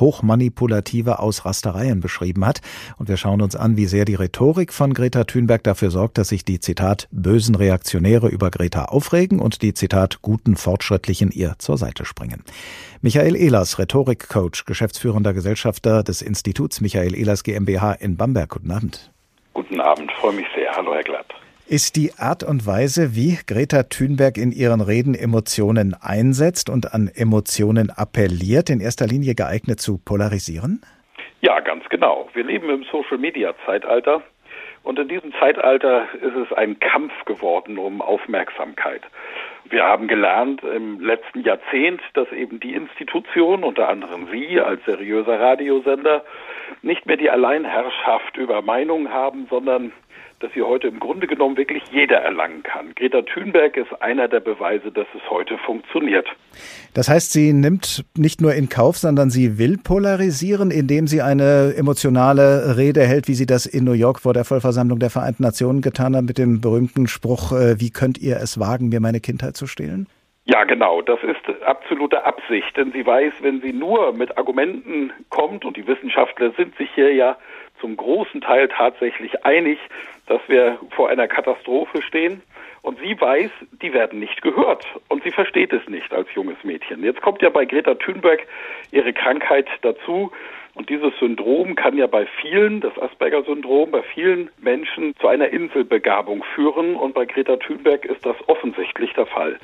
Hochmanipulative Ausrastereien beschrieben hat. Und wir schauen uns an, wie sehr die Rhetorik von Greta Thunberg dafür sorgt, dass sich die Zitat bösen Reaktionäre über Greta aufregen und die Zitat guten Fortschrittlichen ihr zur Seite springen. Michael Ehlers, Rhetorikcoach, geschäftsführender Gesellschafter des Instituts Michael Ehlers GmbH in Bamberg. Guten Abend. Guten Abend, freue mich sehr. Hallo, Herr Glatt. Ist die Art und Weise, wie Greta Thunberg in ihren Reden Emotionen einsetzt und an Emotionen appelliert, in erster Linie geeignet zu polarisieren? Ja, ganz genau. Wir leben im Social-Media-Zeitalter und in diesem Zeitalter ist es ein Kampf geworden um Aufmerksamkeit. Wir haben gelernt im letzten Jahrzehnt, dass eben die Institution, unter anderem Sie als seriöser Radiosender, nicht mehr die Alleinherrschaft über Meinungen haben, sondern dass sie heute im Grunde genommen wirklich jeder erlangen kann. Greta Thunberg ist einer der Beweise, dass es heute funktioniert. Das heißt, sie nimmt nicht nur in Kauf, sondern sie will polarisieren, indem sie eine emotionale Rede hält, wie sie das in New York vor der Vollversammlung der Vereinten Nationen getan hat, mit dem berühmten Spruch, äh, wie könnt ihr es wagen, mir meine Kindheit zu stehlen? Ja, genau. Das ist absolute Absicht, denn sie weiß, wenn sie nur mit Argumenten kommt, und die Wissenschaftler sind sich hier ja zum großen Teil tatsächlich einig, dass wir vor einer Katastrophe stehen. Und sie weiß, die werden nicht gehört. Und sie versteht es nicht als junges Mädchen. Jetzt kommt ja bei Greta Thunberg ihre Krankheit dazu. Und dieses Syndrom kann ja bei vielen, das Asperger-Syndrom, bei vielen Menschen zu einer Inselbegabung führen. Und bei Greta Thunberg ist das offensichtlich der Fall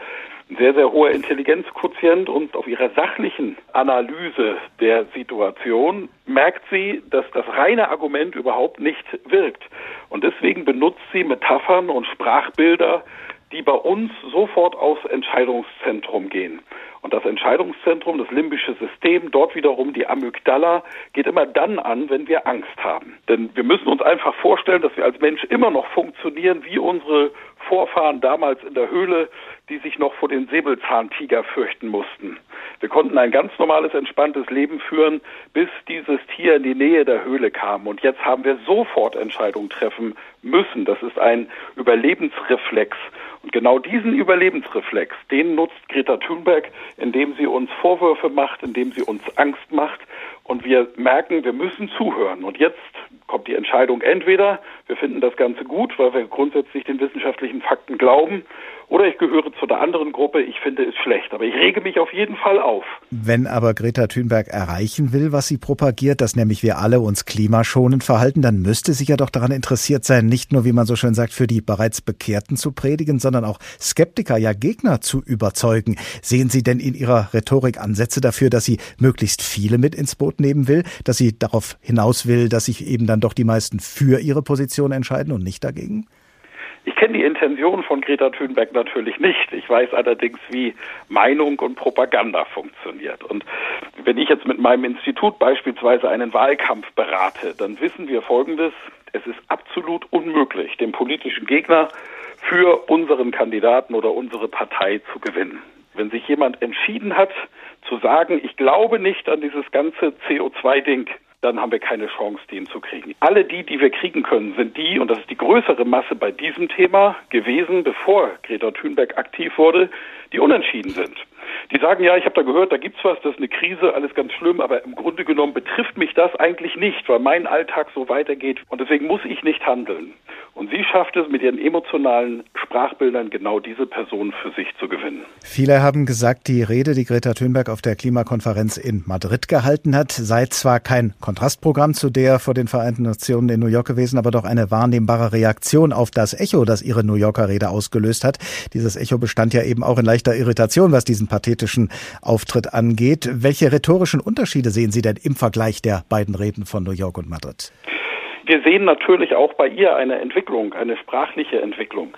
ein sehr, sehr hoher Intelligenzquotient und auf ihrer sachlichen Analyse der Situation merkt sie, dass das reine Argument überhaupt nicht wirkt. Und deswegen benutzt sie Metaphern und Sprachbilder, die bei uns sofort aufs Entscheidungszentrum gehen. Und das Entscheidungszentrum, das limbische System, dort wiederum die Amygdala, geht immer dann an, wenn wir Angst haben. Denn wir müssen uns einfach vorstellen, dass wir als Mensch immer noch funktionieren wie unsere Vorfahren damals in der Höhle, die sich noch vor den Säbelzahntiger fürchten mussten. Wir konnten ein ganz normales, entspanntes Leben führen, bis dieses Tier in die Nähe der Höhle kam. Und jetzt haben wir sofort Entscheidungen treffen müssen. Das ist ein Überlebensreflex. Und genau diesen Überlebensreflex, den nutzt Greta Thunberg, indem sie uns Vorwürfe macht, indem sie uns Angst macht. Und wir merken, wir müssen zuhören. Und jetzt kommt die Entscheidung entweder, wir finden das Ganze gut, weil wir grundsätzlich den wissenschaftlichen Fakten glauben, oder ich gehöre zu der anderen Gruppe, ich finde es schlecht. Aber ich rege mich auf jeden Fall auf. Wenn aber Greta Thunberg erreichen will, was sie propagiert, dass nämlich wir alle uns klimaschonend verhalten, dann müsste sie ja doch daran interessiert sein, nicht nur, wie man so schön sagt, für die bereits Bekehrten zu predigen, sondern auch Skeptiker, ja Gegner zu überzeugen. Sehen Sie denn in Ihrer Rhetorik Ansätze dafür, dass sie möglichst viele mit ins Boot nehmen will, dass sie darauf hinaus will, dass sich eben dann doch die meisten für ihre Position entscheiden und nicht dagegen? Ich kenne die Intention von Greta Thunberg natürlich nicht. Ich weiß allerdings, wie Meinung und Propaganda funktioniert. Und wenn ich jetzt mit meinem Institut beispielsweise einen Wahlkampf berate, dann wissen wir Folgendes. Es ist absolut unmöglich, den politischen Gegner für unseren Kandidaten oder unsere Partei zu gewinnen. Wenn sich jemand entschieden hat, zu sagen, ich glaube nicht an dieses ganze CO2-Ding, dann haben wir keine Chance, den zu kriegen. Alle die, die wir kriegen können, sind die, und das ist die größere Masse bei diesem Thema gewesen, bevor Greta Thunberg aktiv wurde, die unentschieden sind. Die sagen, ja, ich habe da gehört, da gibt's was, das ist eine Krise, alles ganz schlimm, aber im Grunde genommen betrifft mich das eigentlich nicht, weil mein Alltag so weitergeht und deswegen muss ich nicht handeln. Und sie schafft es mit ihren emotionalen Sprachbildern genau diese Person für sich zu gewinnen. Viele haben gesagt, die Rede, die Greta Thunberg auf der Klimakonferenz in Madrid gehalten hat, sei zwar kein Kontrastprogramm zu der vor den Vereinten Nationen in New York gewesen, aber doch eine wahrnehmbare Reaktion auf das Echo, das ihre New Yorker Rede ausgelöst hat. Dieses Echo bestand ja eben auch in leichter Irritation, was diesen pathetischen Auftritt angeht. Welche rhetorischen Unterschiede sehen Sie denn im Vergleich der beiden Reden von New York und Madrid? Wir sehen natürlich auch bei ihr eine Entwicklung, eine sprachliche Entwicklung.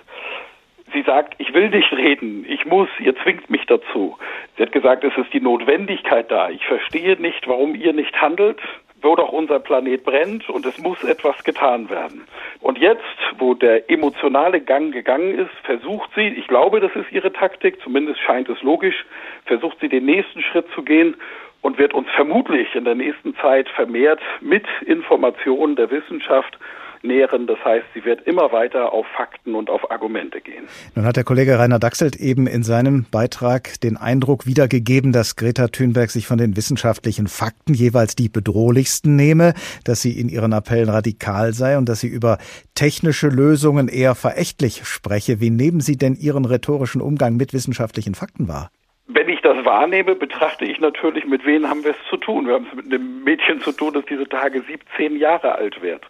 Sie sagt, ich will nicht reden, ich muss, ihr zwingt mich dazu. Sie hat gesagt, es ist die Notwendigkeit da. Ich verstehe nicht, warum ihr nicht handelt, wo doch unser Planet brennt und es muss etwas getan werden. Und jetzt, wo der emotionale Gang gegangen ist, versucht sie, ich glaube, das ist ihre Taktik, zumindest scheint es logisch, versucht sie den nächsten Schritt zu gehen und wird uns vermutlich in der nächsten Zeit vermehrt mit Informationen der Wissenschaft nähren. Das heißt, sie wird immer weiter auf Fakten und auf Argumente gehen. Nun hat der Kollege Rainer Dachselt eben in seinem Beitrag den Eindruck wiedergegeben, dass Greta Thunberg sich von den wissenschaftlichen Fakten jeweils die bedrohlichsten nehme, dass sie in ihren Appellen radikal sei und dass sie über technische Lösungen eher verächtlich spreche. Wie nehmen Sie denn Ihren rhetorischen Umgang mit wissenschaftlichen Fakten wahr? Wenn ich das wahrnehme, betrachte ich natürlich, mit wem haben wir es zu tun. Wir haben es mit einem Mädchen zu tun, das diese Tage 17 Jahre alt wird.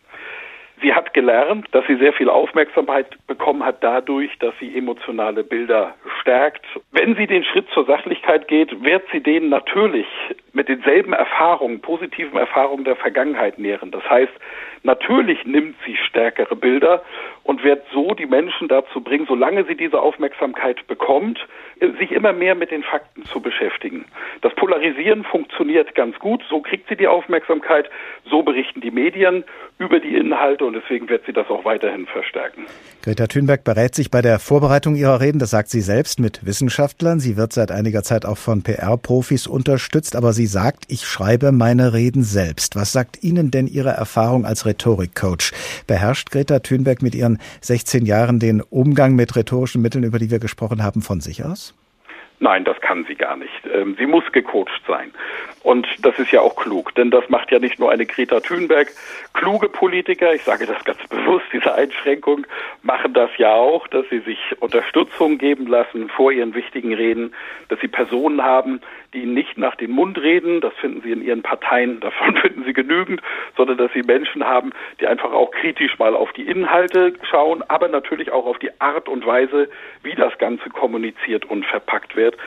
Sie hat gelernt, dass sie sehr viel Aufmerksamkeit bekommen hat dadurch, dass sie emotionale Bilder stärkt. Wenn sie den Schritt zur Sachlichkeit geht, wird sie denen natürlich mit denselben Erfahrungen, positiven Erfahrungen der Vergangenheit nähren. Das heißt, natürlich nimmt sie stärkere Bilder und wird so die Menschen dazu bringen, solange sie diese Aufmerksamkeit bekommt, sich immer mehr mit den Fakten zu beschäftigen. Das Polarisieren funktioniert ganz gut. So kriegt sie die Aufmerksamkeit. So berichten die Medien über die Inhalte und deswegen wird sie das auch weiterhin verstärken. Greta Thunberg berät sich bei der Vorbereitung ihrer Reden, das sagt sie selbst, mit Wissenschaftlern. Sie wird seit einiger Zeit auch von PR-Profis unterstützt, aber sie sagt, ich schreibe meine Reden selbst. Was sagt Ihnen denn Ihre Erfahrung als Rhetorikcoach? Beherrscht Greta Thunberg mit ihren 16 Jahren den Umgang mit rhetorischen Mitteln, über die wir gesprochen haben, von sich aus? Nein, das kann sie gar nicht. Ähm, sie muss gecoacht sein. Und das ist ja auch klug, denn das macht ja nicht nur eine Greta Thunberg. Kluge Politiker, ich sage das ganz bewusst, diese Einschränkung, machen das ja auch, dass sie sich Unterstützung geben lassen vor ihren wichtigen Reden, dass sie Personen haben, die nicht nach dem Mund reden, das finden sie in ihren Parteien, davon finden sie genügend, sondern dass sie Menschen haben, die einfach auch kritisch mal auf die Inhalte schauen, aber natürlich auch auf die Art und Weise, wie das Ganze kommuniziert und verpackt wird.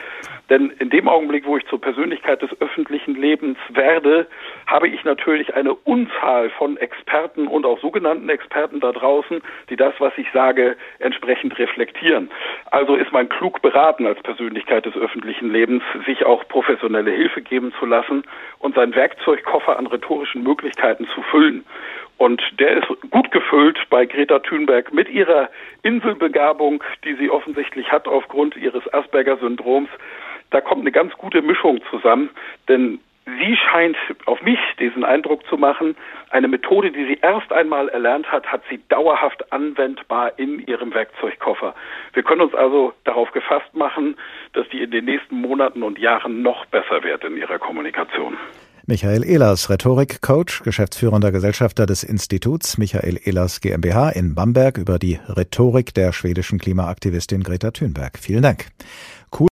Denn in dem Augenblick, wo ich zur Persönlichkeit des öffentlichen Lebens werde, habe ich natürlich eine Unzahl von Experten und auch sogenannten Experten da draußen, die das, was ich sage, entsprechend reflektieren. Also ist man klug beraten als Persönlichkeit des öffentlichen Lebens, sich auch professionelle Hilfe geben zu lassen und seinen Werkzeugkoffer an rhetorischen Möglichkeiten zu füllen. Und der ist gut gefüllt bei Greta Thunberg mit ihrer Inselbegabung, die sie offensichtlich hat aufgrund ihres Asperger-Syndroms. Da kommt eine ganz gute Mischung zusammen, denn sie scheint auf mich diesen Eindruck zu machen, eine Methode, die sie erst einmal erlernt hat, hat sie dauerhaft anwendbar in ihrem Werkzeugkoffer. Wir können uns also darauf gefasst machen, dass die in den nächsten Monaten und Jahren noch besser wird in ihrer Kommunikation. Michael Ehlers, Rhetorik-Coach, geschäftsführender Gesellschafter des Instituts Michael Ehlers GmbH in Bamberg über die Rhetorik der schwedischen Klimaaktivistin Greta Thunberg. Vielen Dank.